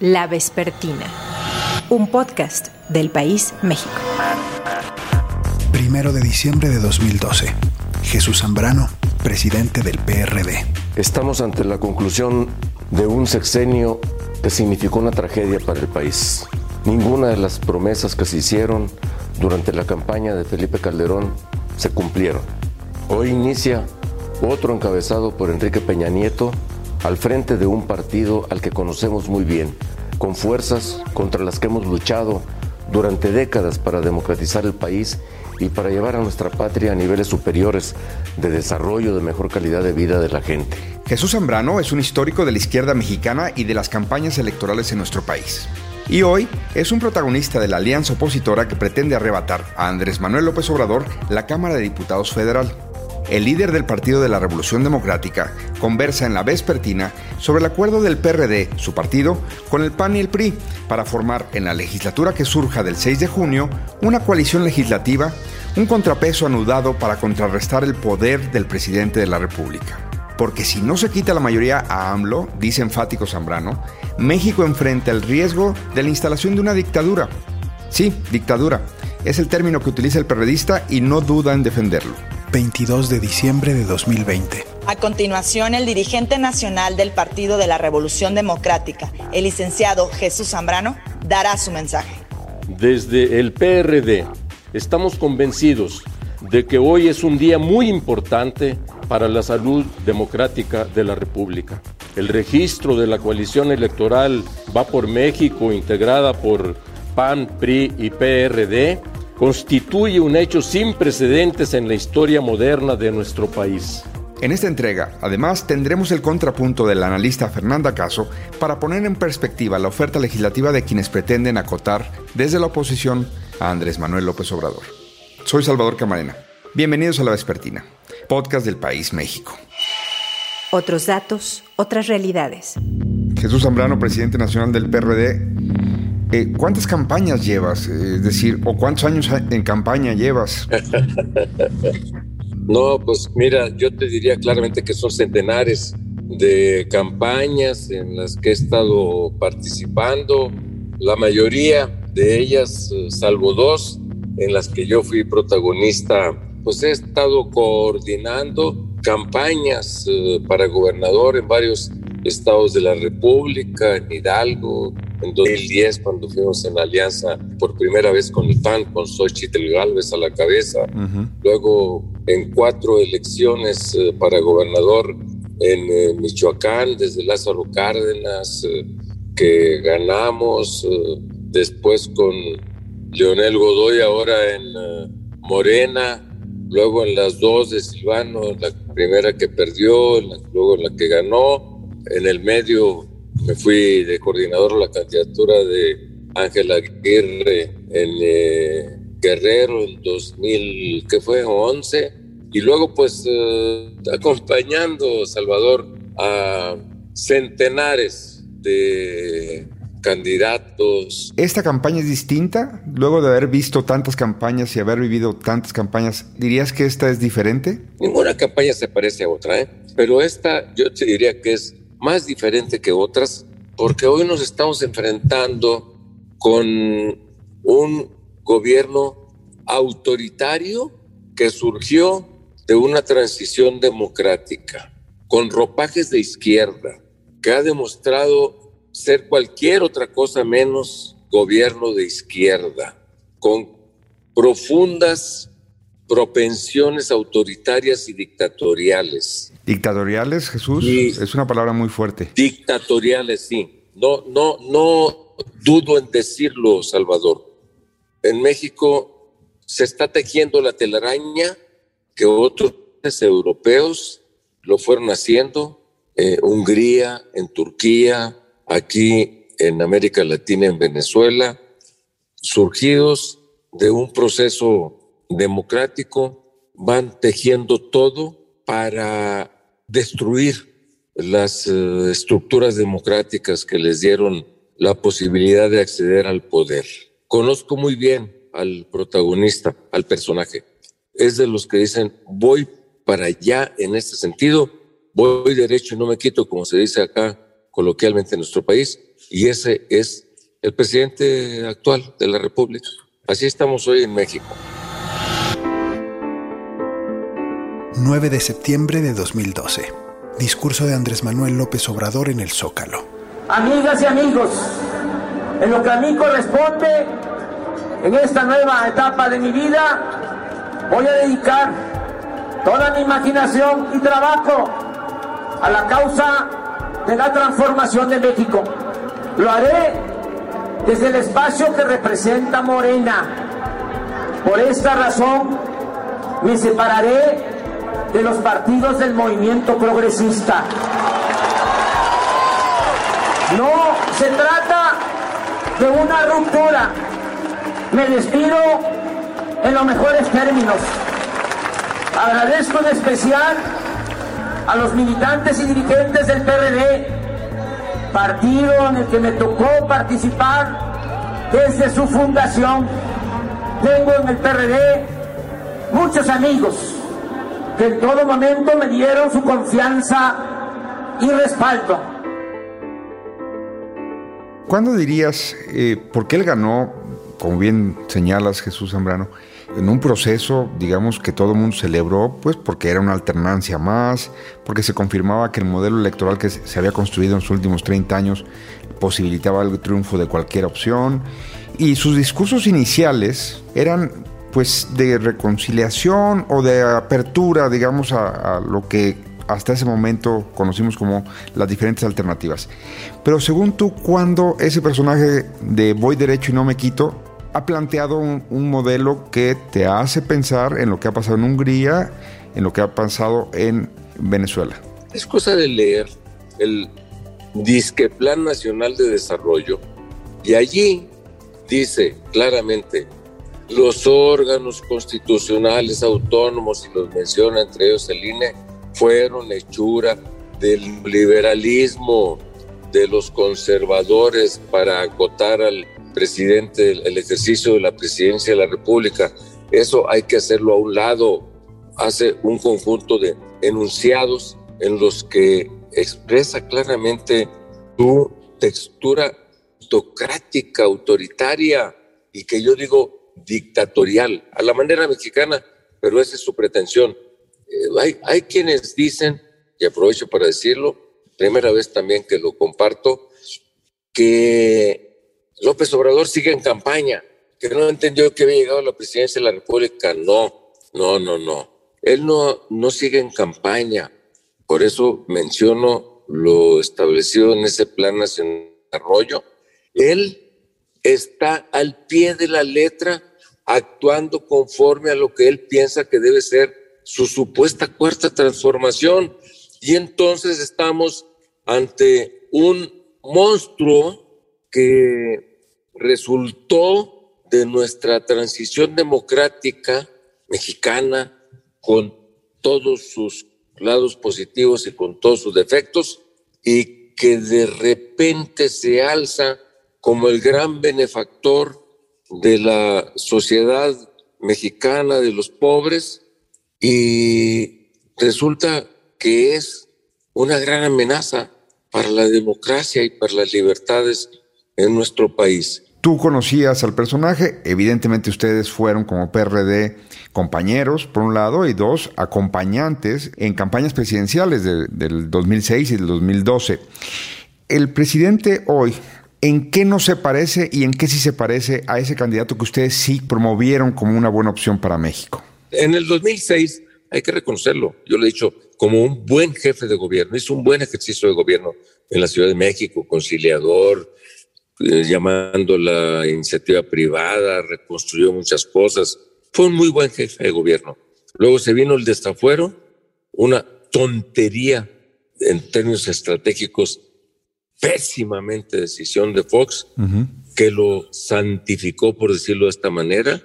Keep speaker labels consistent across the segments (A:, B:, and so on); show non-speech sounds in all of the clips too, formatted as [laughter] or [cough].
A: La Vespertina, un podcast del País México.
B: Primero de diciembre de 2012. Jesús Zambrano, presidente del PRD.
C: Estamos ante la conclusión de un sexenio que significó una tragedia para el país. Ninguna de las promesas que se hicieron durante la campaña de Felipe Calderón se cumplieron. Hoy inicia otro encabezado por Enrique Peña Nieto al frente de un partido al que conocemos muy bien, con fuerzas contra las que hemos luchado durante décadas para democratizar el país y para llevar a nuestra patria a niveles superiores de desarrollo, de mejor calidad de vida de la gente.
D: Jesús Zambrano es un histórico de la izquierda mexicana y de las campañas electorales en nuestro país. Y hoy es un protagonista de la alianza opositora que pretende arrebatar a Andrés Manuel López Obrador la Cámara de Diputados Federal el líder del Partido de la Revolución Democrática conversa en la vespertina sobre el acuerdo del PRD, su partido, con el PAN y el PRI para formar en la legislatura que surja del 6 de junio una coalición legislativa, un contrapeso anudado para contrarrestar el poder del presidente de la República. Porque si no se quita la mayoría a AMLO, dice enfático Zambrano, México enfrenta el riesgo de la instalación de una dictadura. Sí, dictadura. Es el término que utiliza el periodista y no duda en defenderlo.
B: 22 de diciembre de 2020.
E: A continuación, el dirigente nacional del Partido de la Revolución Democrática, el licenciado Jesús Zambrano, dará su mensaje.
C: Desde el PRD estamos convencidos de que hoy es un día muy importante para la salud democrática de la República. El registro de la coalición electoral Va por México, integrada por PAN, PRI y PRD, constituye un hecho sin precedentes en la historia moderna de nuestro país.
D: En esta entrega, además, tendremos el contrapunto del analista Fernanda Caso para poner en perspectiva la oferta legislativa de quienes pretenden acotar desde la oposición a Andrés Manuel López Obrador. Soy Salvador Camarena. Bienvenidos a La Vespertina, podcast del País México.
A: Otros datos, otras realidades.
D: Jesús Zambrano, presidente nacional del PRD, eh, ¿Cuántas campañas llevas? Es decir, ¿o cuántos años en campaña llevas? [laughs]
C: no, pues mira, yo te diría claramente que son centenares de campañas en las que he estado participando, la mayoría de ellas, eh, salvo dos, en las que yo fui protagonista, pues he estado coordinando campañas eh, para gobernador en varios estados de la República, en Hidalgo, en 2010 cuando fuimos en alianza por primera vez con el PAN, con Xochitl Galvez a la cabeza, luego en cuatro elecciones eh, para gobernador en eh, Michoacán, desde Lázaro Cárdenas, eh, que ganamos, después con Leonel Godoy ahora en Morena, luego en las dos de Silvano, la primera que perdió, luego en la que ganó, en el medio me fui de coordinador a la candidatura de Ángela Aguirre en eh, Guerrero en 2000, que fue 11, y luego pues eh, acompañando, Salvador, a centenares de candidatos.
D: ¿Esta campaña es distinta? Luego de haber visto tantas campañas y haber vivido tantas campañas, ¿dirías que esta es diferente?
C: Ninguna campaña se parece a otra, ¿eh? pero esta yo te diría que es más diferente que otras, porque hoy nos estamos enfrentando con un gobierno autoritario que surgió de una transición democrática, con ropajes de izquierda, que ha demostrado ser cualquier otra cosa menos gobierno de izquierda, con profundas propensiones autoritarias y dictatoriales.
D: ¿Dictatoriales, Jesús? es una palabra muy fuerte.
C: Dictatoriales, sí. No, no, no dudo en decirlo, Salvador. En México se está tejiendo la telaraña que otros europeos lo fueron haciendo, eh, Hungría, en Turquía, aquí en América Latina, en Venezuela, surgidos de un proceso democrático, van tejiendo todo para destruir las eh, estructuras democráticas que les dieron la posibilidad de acceder al poder. Conozco muy bien al protagonista, al personaje. Es de los que dicen, voy para allá en este sentido, voy derecho y no me quito, como se dice acá coloquialmente en nuestro país, y ese es el presidente actual de la República. Así estamos hoy en México.
B: 9 de septiembre de 2012. Discurso de Andrés Manuel López Obrador en el Zócalo.
F: Amigas y amigos, en lo que a mí corresponde, en esta nueva etapa de mi vida, voy a dedicar toda mi imaginación y trabajo a la causa de la transformación de México. Lo haré desde el espacio que representa Morena. Por esta razón me separaré de los partidos del movimiento progresista. No se trata de una ruptura. Me despido en los mejores términos. Agradezco en especial a los militantes y dirigentes del PRD, partido en el que me tocó participar desde su fundación. Tengo en el PRD muchos amigos que en todo momento me dieron su confianza y respaldo.
D: ¿Cuándo dirías eh, por qué él ganó, como bien señalas Jesús Zambrano, en un proceso, digamos, que todo el mundo celebró, pues porque era una alternancia más, porque se confirmaba que el modelo electoral que se había construido en los últimos 30 años posibilitaba el triunfo de cualquier opción, y sus discursos iniciales eran pues de reconciliación o de apertura, digamos, a, lo que hasta ese momento conocimos como las diferentes alternativas. Pero según tú, ¿cuándo ese personaje de voy derecho y no me quito ha planteado un, un, modelo que te hace pensar en lo que ha pasado en Hungría, en lo que ha pasado en Venezuela?
C: Es cosa de leer el Disque Plan Nacional de Desarrollo y allí dice claramente los órganos constitucionales autónomos, y los menciona entre ellos el INE, fueron hechura del liberalismo, de los conservadores para acotar al presidente el ejercicio de la presidencia de la República. Eso hay que hacerlo a un lado. Hace un conjunto de enunciados en los que expresa claramente su textura autocrática, autoritaria, y que yo digo dictatorial, a la manera mexicana, pero esa es su pretensión. Eh, hay, hay quienes dicen, y aprovecho para decirlo, primera vez también que lo comparto, que López Obrador sigue en campaña, que no entendió que había llegado a la presidencia de la República. No, no, no, no. Él no, no sigue en campaña. Por eso menciono lo establecido en ese Plan Nacional de Desarrollo. Él está al pie de la letra actuando conforme a lo que él piensa que debe ser su supuesta cuarta transformación. Y entonces estamos ante un monstruo que resultó de nuestra transición democrática mexicana con todos sus lados positivos y con todos sus defectos y que de repente se alza como el gran benefactor de la sociedad mexicana, de los pobres, y resulta que es una gran amenaza para la democracia y para las libertades en nuestro país.
D: Tú conocías al personaje, evidentemente ustedes fueron como PRD compañeros, por un lado, y dos, acompañantes en campañas presidenciales de, del 2006 y del 2012. El presidente hoy, ¿en qué no se parece y en qué sí se parece a ese candidato que ustedes sí promovieron como una buena opción para México?
C: En el 2006, hay que reconocerlo, yo lo he dicho, como un buen jefe de gobierno, hizo un buen ejercicio de gobierno en la Ciudad de México, conciliador, eh, llamando la iniciativa privada, reconstruyó muchas cosas, fue un muy buen jefe de gobierno. Luego se vino el destafuero, una tontería en términos estratégicos, pésimamente decisión de Fox, uh -huh. que lo santificó, por decirlo de esta manera,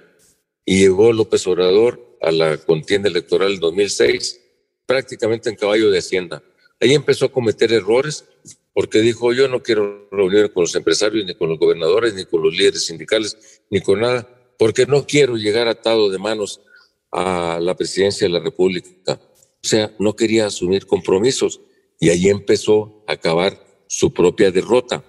C: y llegó López Obrador a la contienda electoral del 2006 prácticamente en caballo de Hacienda. Ahí empezó a cometer errores porque dijo, yo no quiero reunirme con los empresarios, ni con los gobernadores, ni con los líderes sindicales, ni con nada, porque no quiero llegar atado de manos a la presidencia de la República. O sea, no quería asumir compromisos y ahí empezó a acabar su propia derrota,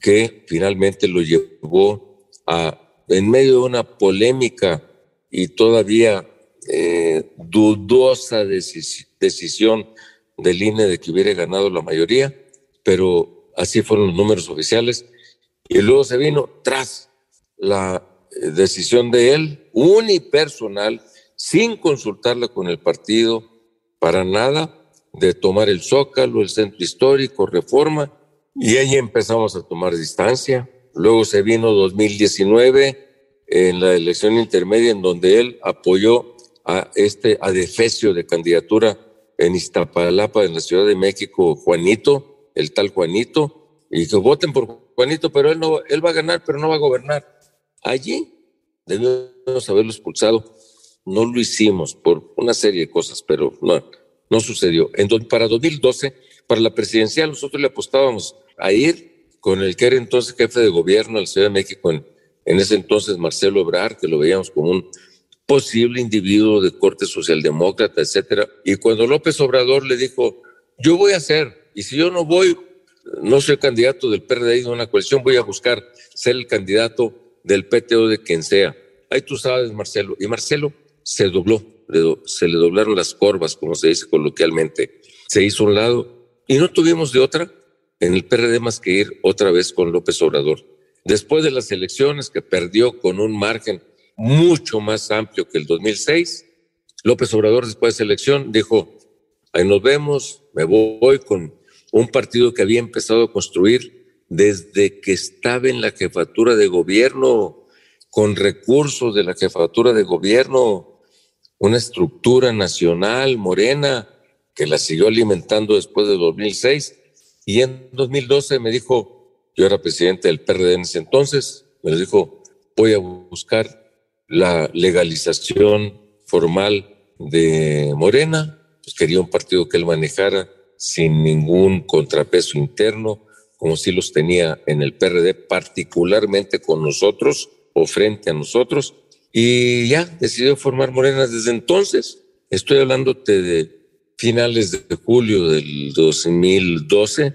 C: que finalmente lo llevó a, en medio de una polémica y todavía eh, dudosa decisión del INE de que hubiera ganado la mayoría, pero así fueron los números oficiales. Y luego se vino tras la eh, decisión de él, unipersonal, sin consultarla con el partido, para nada, de tomar el Zócalo, el centro histórico, reforma, y ahí empezamos a tomar distancia. Luego se vino 2019 en la elección intermedia en donde él apoyó a este adefesio de candidatura en Iztapalapa, en la Ciudad de México, Juanito, el tal Juanito, y que voten por Juanito, pero él, no, él va a ganar, pero no va a gobernar. Allí debemos haberlo expulsado. No lo hicimos por una serie de cosas, pero no, no sucedió. En, para 2012, para la presidencial, nosotros le apostábamos a ir con el que era entonces jefe de gobierno de la Ciudad de México, en, ese entonces Marcelo Ebrard, que lo veíamos como un posible individuo de corte socialdemócrata, etcétera. Y cuando López Obrador le dijo, yo voy a hacer, y si yo no voy, no soy candidato del PRD de una coalición, voy a buscar ser el candidato del PTO de quien sea. Ahí tú sabes, Marcelo. Y Marcelo se dobló, se le doblaron las corvas, como se dice coloquialmente. Se hizo un lado y no tuvimos de otra en el PRD más que ir otra vez con López Obrador. Después de las elecciones que perdió con un margen mucho más amplio que el 2006. López Obrador, después de esa elección, dijo, ahí nos vemos, me voy con un partido que había empezado a construir desde que estaba en la jefatura de gobierno, con recursos de la jefatura de gobierno, una estructura nacional morena que la siguió alimentando después de 2006. Y en 2012 me dijo, yo era presidente del PRD en ese entonces, me dijo, voy a buscar la legalización formal de Morena, pues quería un partido que él manejara sin ningún contrapeso interno, como si los tenía en el PRD, particularmente con nosotros o frente a nosotros, y ya decidió formar Morena desde entonces. Estoy hablándote de finales de julio del 2012,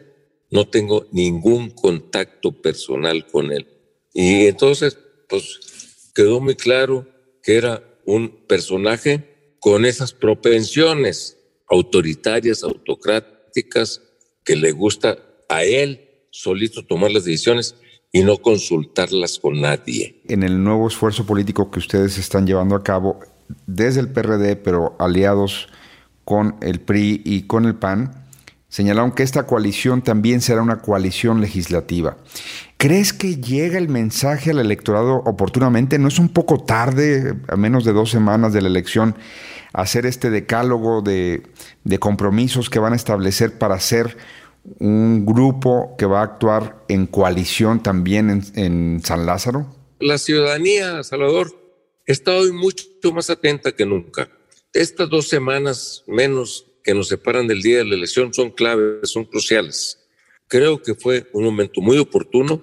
C: no tengo ningún contacto personal con él. Y entonces, pues quedó muy claro que era un personaje con esas propensiones autoritarias, autocráticas, que le gusta a él solito tomar las decisiones y no consultarlas con nadie.
D: En el nuevo esfuerzo político que ustedes están llevando a cabo desde el PRD, pero aliados con el PRI y con el PAN, señalaron que esta coalición también será una coalición legislativa. ¿Crees que llega el mensaje al electorado oportunamente? ¿No es un poco tarde, a menos de dos semanas de la elección, hacer este decálogo de, compromisos que van a establecer para ser un grupo que va a actuar en coalición también en, San Lázaro?
C: La ciudadanía, Salvador, está hoy mucho más atenta que nunca. Estas dos semanas menos que nos separan del día de la elección son claves, son cruciales. Creo que fue un momento muy oportuno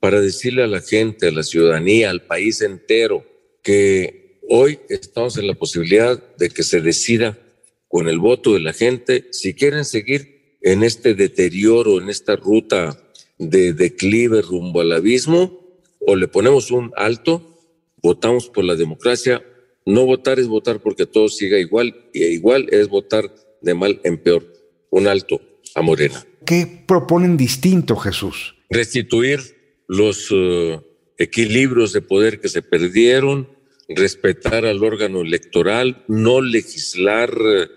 C: para decirle a la gente, a la ciudadanía, al país entero, que hoy estamos en la posibilidad de que se decida con el voto de la gente si quieren seguir en este deterioro, en esta ruta de declive rumbo al abismo, o le ponemos un alto, votamos por la democracia. No votar es votar porque todo siga igual, y igual es votar de mal en peor, un alto a Morena.
D: ¿Qué proponen distinto, Jesús?
C: Restituir los eh, equilibrios de poder que se perdieron, respetar al órgano electoral, no legislar eh,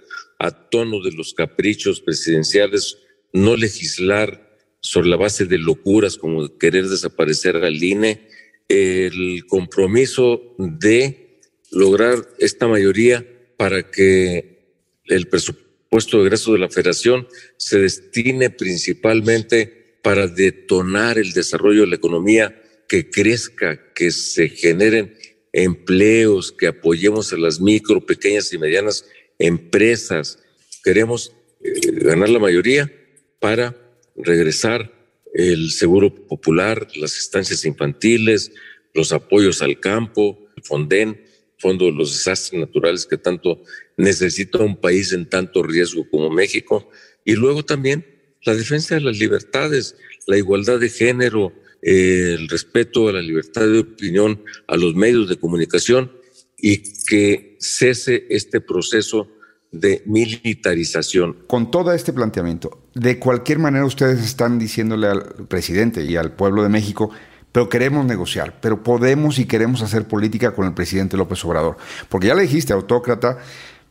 C: a tono de los caprichos presidenciales, no legislar sobre la base de locuras como querer desaparecer al INE, el compromiso de lograr esta mayoría para que el presupuesto puesto de egreso de la federación se destine principalmente para detonar el desarrollo de la economía, que crezca, que se generen empleos, que apoyemos a las micro, pequeñas y medianas empresas. Queremos eh, ganar la mayoría para regresar el seguro popular, las estancias infantiles, los apoyos al campo, el Fonden, Fondo de los Desastres Naturales que tanto necesita un país en tanto riesgo como México. Y luego también la defensa de las libertades, la igualdad de género, eh, el respeto a la libertad de opinión, a los medios de comunicación y que cese este proceso de militarización.
D: Con todo este planteamiento, de cualquier manera ustedes están diciéndole al presidente y al pueblo de México, pero queremos negociar, pero podemos y queremos hacer política con el presidente López Obrador. Porque ya le dijiste autócrata,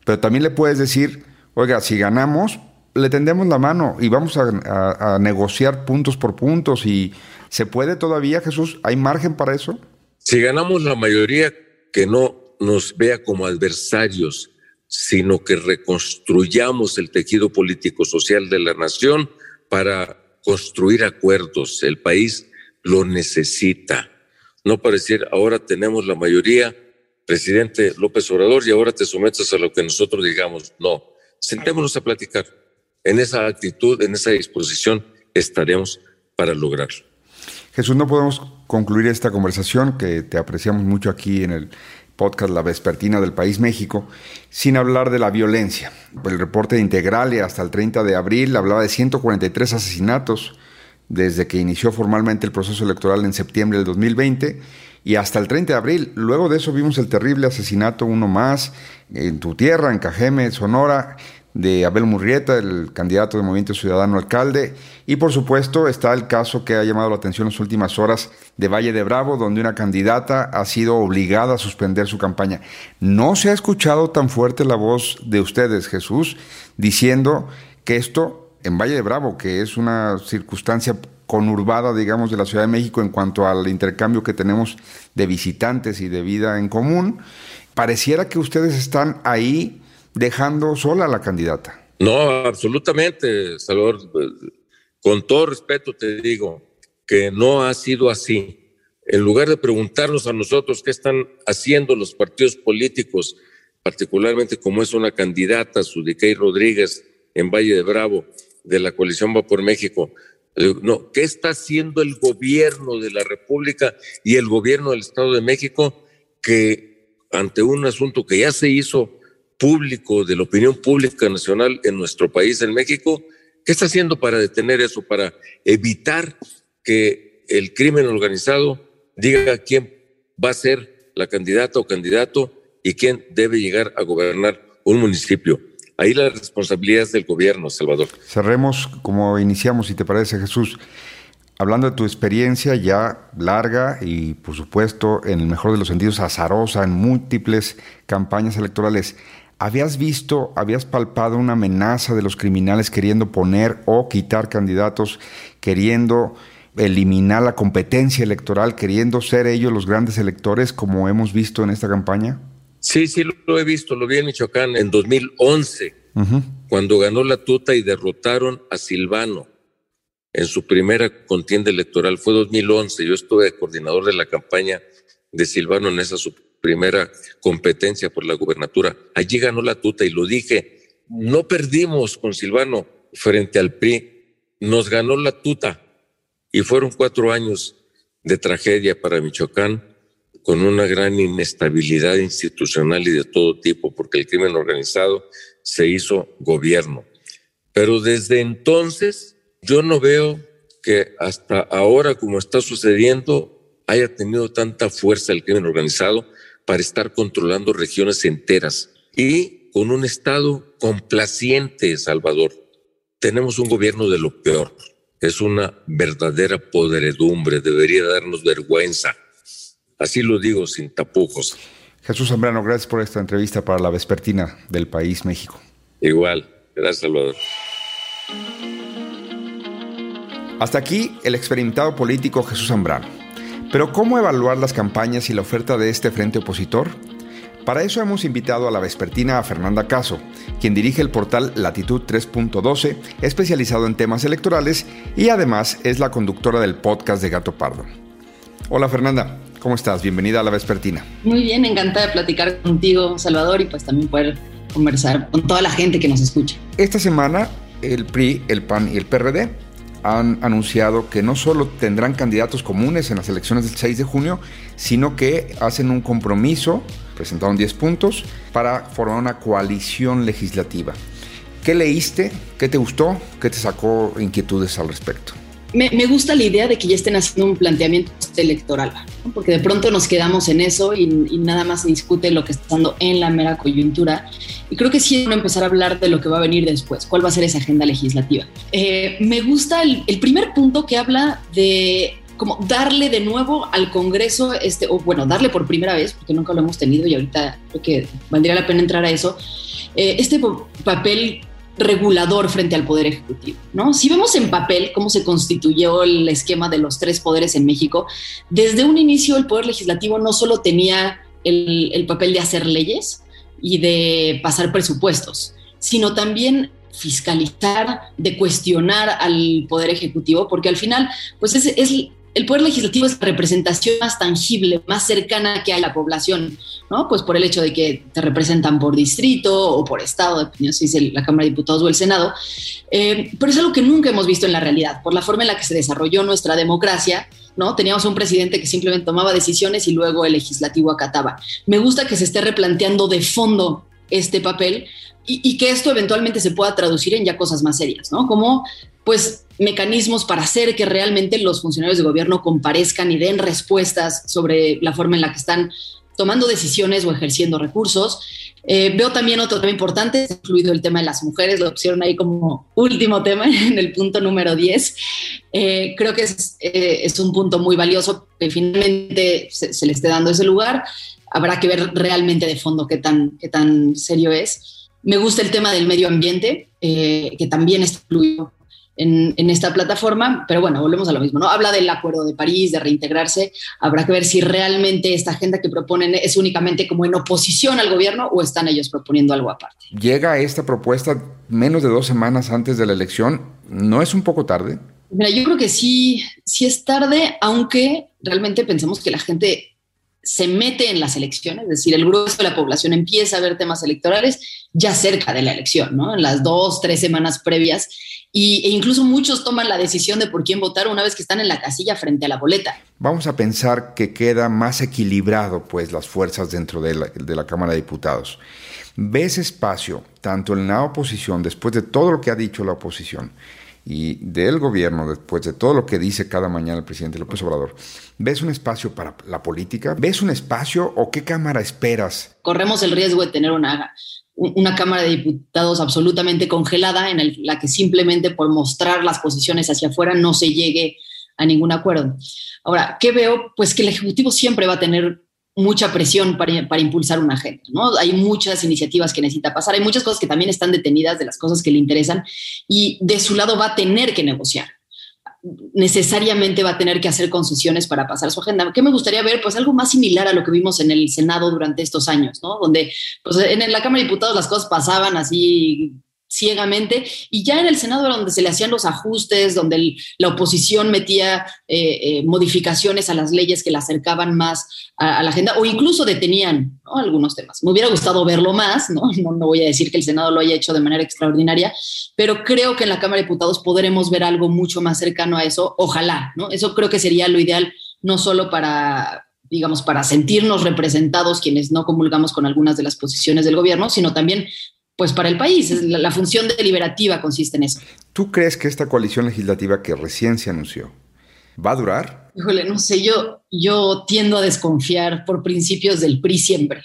D: pero también le puedes decir, oiga, si ganamos, le tendemos la mano y vamos a, a negociar puntos por puntos y ¿Se puede todavía, Jesús? ¿Hay margen para eso?
C: Si ganamos la mayoría, que no nos vea como adversarios, sino que reconstruyamos el tejido político-social de la nación para construir acuerdos. El país lo necesita. No parecer, ahora tenemos la mayoría, presidente López Obrador, y ahora te sometes a lo que nosotros digamos. No, sentémonos a platicar. En esa actitud, en esa disposición, estaremos para lograrlo.
D: Jesús, no podemos concluir esta conversación que te apreciamos mucho aquí en el podcast La Vespertina del País México, sin hablar de la violencia. El reporte de Integralia hasta el 30 de abril hablaba de 143 asesinatos desde que inició formalmente el proceso electoral en septiembre del 2020 y hasta el 30 de abril. Luego de eso vimos el terrible asesinato, uno más, en tu tierra, en Cajeme, Sonora, de Abel Murrieta, el candidato de Movimiento Ciudadano Alcalde. Y por supuesto está el caso que ha llamado la atención en las últimas horas de Valle de Bravo, donde una candidata ha sido obligada a suspender su campaña. No se ha escuchado tan fuerte la voz de ustedes, Jesús, diciendo que esto en Valle de Bravo, que es una circunstancia conurbada, digamos, de la Ciudad de México en cuanto al intercambio que tenemos de visitantes y de vida en común, pareciera que ustedes están ahí dejando sola a la candidata.
C: No, absolutamente, Salvador. Con todo respeto te digo que no ha sido así. En lugar de preguntarnos a nosotros qué están haciendo los partidos políticos, particularmente como es una candidata, Sudiquey Rodríguez, en Valle de Bravo, de la coalición Va por México, no, ¿qué está haciendo el gobierno de la República y el gobierno del Estado de México que ante un asunto que ya se hizo público, de la opinión pública nacional en nuestro país, en México, ¿qué está haciendo para detener eso, para evitar que el crimen organizado diga quién va a ser la candidata o candidato y quién debe llegar a gobernar un municipio? Ahí la responsabilidad es del gobierno, Salvador.
D: Cerremos como iniciamos, si te parece, Jesús. Hablando de tu experiencia ya larga y, por supuesto, en el mejor de los sentidos, azarosa en múltiples campañas electorales, ¿Habías visto, habías palpado una amenaza de los criminales queriendo poner o quitar candidatos, queriendo eliminar la competencia electoral, queriendo ser ellos los grandes electores como hemos visto en esta campaña?
C: Sí, sí, lo he visto, lo vi en Michoacán en 2011, cuando ganó la tuta y derrotaron a Silvano en su primera contienda electoral. Fue 2011, yo estuve coordinador de la campaña de Silvano en esa primera competencia por la gubernatura. Allí ganó la tuta y lo dije, no perdimos con Silvano frente al PRI, nos ganó la tuta y fueron cuatro años de tragedia para Michoacán con una gran inestabilidad institucional y de todo tipo, porque el crimen organizado se hizo gobierno. Pero desde entonces yo no veo que hasta ahora, como está sucediendo, haya tenido tanta fuerza el crimen organizado para estar controlando regiones enteras y con un Estado complaciente, Salvador. Tenemos un gobierno de lo peor. Es una verdadera podredumbre, debería darnos vergüenza. Así lo digo sin tapujos.
D: Jesús Zambrano, gracias por esta entrevista para la Vespertina del País México.
C: Igual, gracias Salvador.
D: Hasta aquí el experimentado político Jesús Zambrano. Pero ¿cómo evaluar las campañas y la oferta de este frente opositor? Para eso hemos invitado a la vespertina a Fernanda Caso, quien dirige el portal Latitud 3.12, especializado en temas electorales y además es la conductora del podcast de Gato Pardo. Hola Fernanda, ¿cómo estás? Bienvenida a la vespertina.
G: Muy bien, encantada de platicar contigo, Salvador, y pues también poder conversar con toda la gente que nos escucha.
D: Esta semana el PRI, el PAN y el PRD han anunciado que no solo tendrán candidatos comunes en las elecciones del 6 de junio, sino que hacen un compromiso, presentaron 10 puntos, para formar una coalición legislativa. ¿Qué leíste? ¿Qué te gustó? ¿Qué te sacó inquietudes al respecto?
G: Me, gusta la idea de que ya estén haciendo un planteamiento electoral, porque de pronto nos quedamos en eso y, nada más se discute lo que está pasando en la mera coyuntura. Y creo que sí es empezar a hablar de lo que va a venir después, cuál va a ser esa agenda legislativa. Eh, me gusta el, el primer punto que habla de como darle de nuevo al Congreso, este, o bueno, darle por primera vez, porque nunca lo hemos tenido y ahorita creo que valdría la pena entrar a eso, eh, este papel regulador frente al Poder Ejecutivo. ¿no? Si vemos en papel cómo se constituyó el esquema de los tres poderes en México, desde un inicio el Poder Legislativo no solo tenía el, el papel de hacer leyes y de pasar presupuestos, sino también fiscalizar, de cuestionar al Poder Ejecutivo, porque al final, pues es, es el poder legislativo es la representación más tangible, más cercana que hay a la población, ¿no? Pues por el hecho de que te representan por distrito o por estado, dependiendo si es la Cámara de Diputados o el Senado. Eh, pero es algo que nunca hemos visto en la realidad, por la forma en la que se desarrolló nuestra democracia. ¿no? Teníamos un presidente que simplemente tomaba decisiones y luego el legislativo acataba. Me gusta que se esté replanteando de fondo este papel y, y, que esto eventualmente se pueda traducir en ya cosas más serias, ¿no? Como pues mecanismos para hacer que realmente los funcionarios de gobierno comparezcan y den respuestas sobre la forma en la que están tomando decisiones o ejerciendo recursos. Eh, veo también otro tema importante, incluido el tema de las mujeres, lo pusieron ahí como último tema [laughs] en el punto número 10. Eh, creo que eh, es, un punto muy valioso que finalmente se, le esté dando ese lugar. Habrá que ver realmente de fondo qué tan, qué tan serio es. Me gusta el tema del medio ambiente, que también está incluido en, esta plataforma, pero bueno, volvemos a lo mismo, ¿no? Habla del Acuerdo de París, de reintegrarse, habrá que ver si realmente esta agenda que proponen es únicamente como en oposición al gobierno o están ellos proponiendo algo aparte.
D: Llega esta propuesta menos de dos semanas antes de la elección, ¿no es un poco tarde?
G: Mira, yo creo que sí, sí es tarde, aunque realmente pensemos que la gente se mete en las elecciones, es decir, el grueso de la población empieza a ver temas electorales ya cerca de la elección, ¿no? En las dos, tres semanas previas y, e incluso muchos toman la decisión de por quién votar una vez que están en la casilla frente a la boleta.
D: Vamos a pensar que queda más equilibrado pues las fuerzas dentro de la, de la Cámara de Diputados. ¿Ves espacio, tanto en la oposición, después de todo lo que ha dicho la oposición, y del gobierno, después de todo lo que dice cada mañana el presidente López Obrador, ¿ves un espacio para la política? ¿Ves un espacio o qué Cámara esperas?
G: Corremos el riesgo de tener una una Cámara de Diputados absolutamente congelada en la que simplemente por mostrar las posiciones hacia afuera no se llegue a ningún acuerdo. Ahora, ¿qué veo? Pues que el Ejecutivo siempre va a tener mucha presión para, para, impulsar una agenda, ¿no? Hay muchas iniciativas que necesita pasar, hay muchas cosas que también están detenidas de las cosas que le interesan y de su lado va a tener que negociar necesariamente va a tener que hacer concesiones para pasar su agenda. ¿Qué me gustaría ver? Pues algo más similar a lo que vimos en el Senado durante estos años, ¿no? Donde pues, en la Cámara de Diputados las cosas pasaban así ciegamente y ya en el Senado era donde se le hacían los ajustes, donde la oposición metía eh, eh, modificaciones a las leyes que la acercaban más a, la agenda o incluso detenían algunos temas. Me hubiera gustado verlo más, [laughs] ¿no? ¿no? voy a decir que el Senado lo haya hecho de manera extraordinaria, pero creo que en la Cámara de Diputados podremos ver algo mucho más cercano a eso, ojalá, ¿no? Eso creo que sería lo ideal, no solo para digamos, para sentirnos representados quienes no comulgamos con algunas de las posiciones del gobierno, sino también pues para el país. La, función deliberativa consiste en eso.
D: ¿Tú crees que esta coalición legislativa que recién se anunció va a durar?
G: Híjole, no sé, yo, yo tiendo a desconfiar por principios del PRI siempre.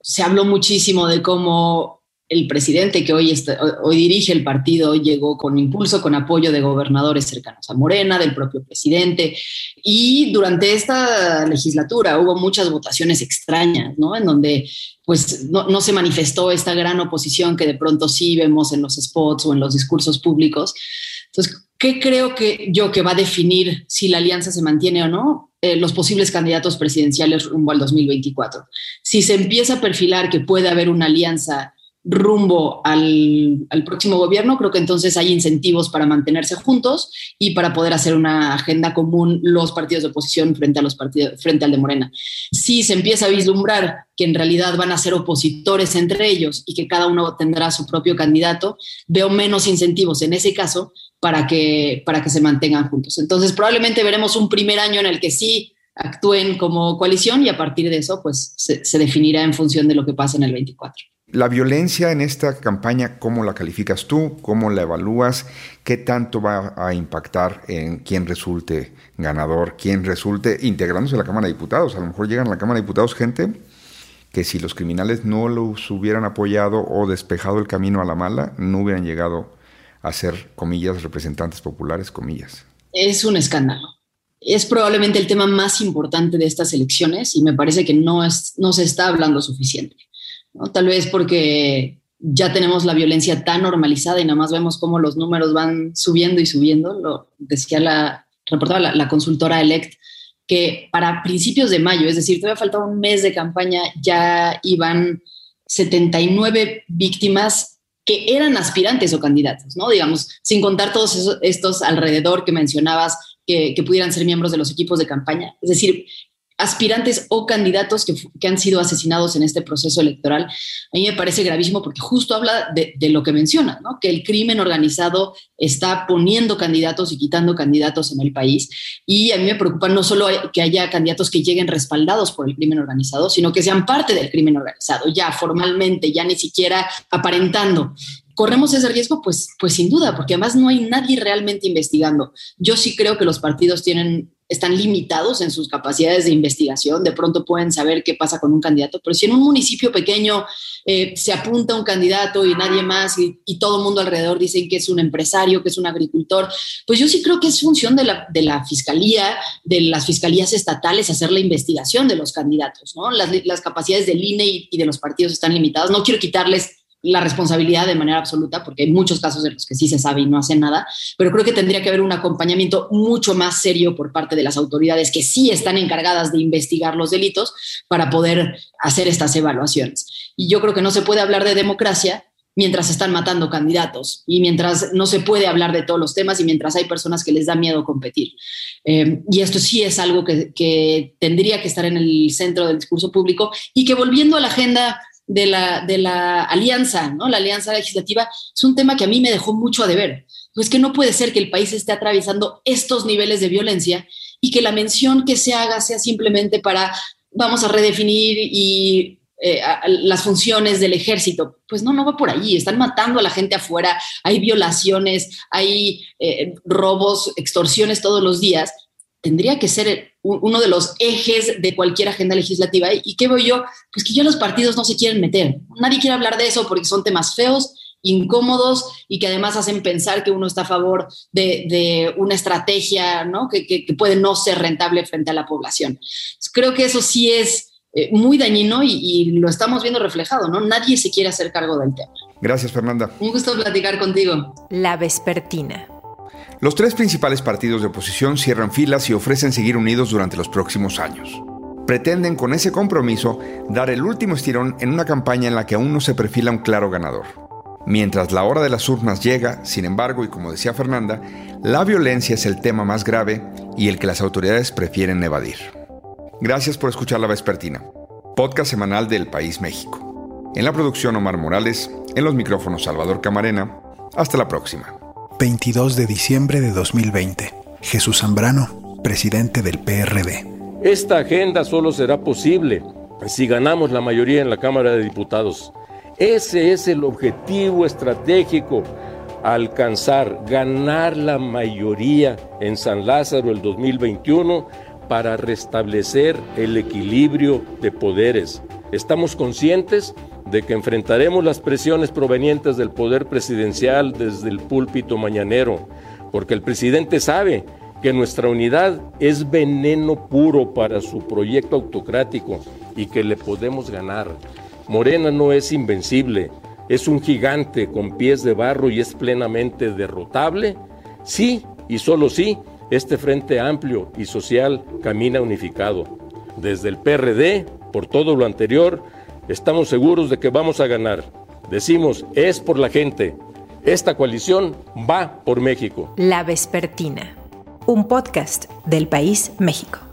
G: Se habló muchísimo de cómo el presidente que hoy, está, hoy dirige el partido llegó con impulso, con apoyo de gobernadores cercanos a Morena, del propio presidente. Y durante esta legislatura hubo muchas votaciones extrañas, ¿no? En donde pues no, no, se manifestó esta gran oposición que de pronto sí vemos en los spots o en los discursos públicos. Entonces, ¿qué creo que yo que va a definir si la alianza se mantiene o no? Eh, los posibles candidatos presidenciales rumbo al 2024. Si se empieza a perfilar que puede haber una alianza rumbo al, próximo gobierno, creo que entonces hay incentivos para mantenerse juntos y para poder hacer una agenda común los partidos de oposición frente a los partidos frente al de Morena. Si se empieza a vislumbrar que en realidad van a ser opositores entre ellos y que cada uno tendrá su propio candidato, veo menos incentivos en ese caso para que para que se mantengan juntos. Entonces, probablemente veremos un primer año en el que sí actúen como coalición y a partir de eso pues se, se definirá en función de lo que pase en el 24
D: La violencia en esta campaña, ¿cómo la calificas tú? ¿Cómo la evalúas? ¿Qué tanto va a impactar en quién resulte ganador, quién resulte integrándose a la Cámara de Diputados? A lo mejor llegan a la Cámara de Diputados gente que si los criminales no los hubieran apoyado o despejado el camino a la mala, no hubieran llegado a ser, comillas, representantes populares, comillas.
G: Es un escándalo. Es probablemente el tema más importante de estas elecciones y me parece que no, es, no se está hablando suficiente. Tal vez porque ya tenemos la violencia tan normalizada y nada más vemos cómo los números van subiendo y subiendo. Lo decía la, reportaba la, consultora Elect, que para principios de mayo, es decir, todavía falta un mes de campaña, ya iban 79 víctimas que eran aspirantes o candidatos, ¿no? Digamos, sin contar todos estos alrededor que mencionabas que, pudieran ser miembros de los equipos de campaña. Es decir, aspirantes o candidatos que, han sido asesinados en este proceso electoral, a mí me parece gravísimo porque justo habla de, lo que menciona, ¿no? que el crimen organizado está poniendo candidatos y quitando candidatos en el país. Y a mí me preocupa no solo que haya candidatos que lleguen respaldados por el crimen organizado, sino que sean parte del crimen organizado, ya formalmente, ya ni siquiera aparentando corremos ese riesgo? Pues, pues sin duda, porque además no hay nadie realmente investigando. Yo sí creo que los partidos tienen están limitados en sus capacidades de investigación, de pronto pueden saber qué pasa con un candidato, pero si en un municipio pequeño eh, se apunta un candidato y nadie más y, todo el mundo alrededor dicen que es un empresario, que es un agricultor, pues yo sí creo que es función de la, de la fiscalía, de las fiscalías estatales hacer la investigación de los candidatos, ¿no? Las, las capacidades del INE y, y de los partidos están limitadas. No quiero quitarles la responsabilidad de manera absoluta, porque hay muchos casos en los que sí se sabe y no hacen nada, pero creo que tendría que haber un acompañamiento mucho más serio por parte de las autoridades que sí están encargadas de investigar los delitos para poder hacer estas evaluaciones. Y yo creo que no se puede hablar de democracia mientras están matando candidatos y mientras no se puede hablar de todos los temas y mientras hay personas que les da miedo competir. Eh, y esto sí es algo que, que tendría que estar en el centro del discurso público y que volviendo a la agenda de la, de la alianza, ¿no? La alianza legislativa es un tema que a mí me dejó mucho a deber. Pues que no puede ser que el país esté atravesando estos niveles de violencia y que la mención que se haga sea simplemente para vamos a redefinir y eh, las funciones del ejército. Pues no, no va por allí. Están matando a la gente afuera, hay violaciones, hay eh, robos, extorsiones todos los días tendría que ser uno de los ejes de cualquier agenda legislativa. ¿Y qué voy yo? Pues que ya los partidos no se quieren meter. Nadie quiere hablar de eso porque son temas feos, incómodos y que además hacen pensar que uno está a favor de, una estrategia ¿no? que, puede no ser rentable frente a la población. Creo que eso sí es eh, muy dañino y, y, lo estamos viendo reflejado, ¿no? Nadie se quiere hacer cargo del tema.
D: Gracias, Fernanda.
G: Un gusto platicar contigo.
A: La Vespertina
D: los tres principales partidos de oposición cierran filas y ofrecen seguir unidos durante los próximos años. Pretenden con ese compromiso dar el último estirón en una campaña en la que aún no se perfila un claro ganador. Mientras la hora de las urnas llega, sin embargo, y como decía Fernanda, la violencia es el tema más grave y el que las autoridades prefieren evadir. Gracias por escuchar La Vespertina, podcast semanal del País México. En la producción Omar Morales, en los micrófonos Salvador Camarena. Hasta la próxima.
B: 22 de diciembre de 2020. Jesús Zambrano, presidente del PRD.
H: Esta agenda solo será posible si ganamos la mayoría en la Cámara de Diputados. Ese es el objetivo estratégico alcanzar, ganar la mayoría en San Lázaro el 2021 para restablecer el equilibrio de poderes. Estamos conscientes de que enfrentaremos las presiones provenientes del poder presidencial desde el púlpito mañanero, porque el presidente sabe que nuestra unidad es veneno puro para su proyecto autocrático y que le podemos ganar. Morena no es invencible, es un gigante con pies de barro y es plenamente derrotable. Sí, y solo sí, este frente amplio y social camina unificado. Desde el PRD, por todo lo anterior, estamos seguros de que vamos a ganar. Decimos, es por la gente. Esta coalición va por México.
A: La Vespertina, un podcast del País México.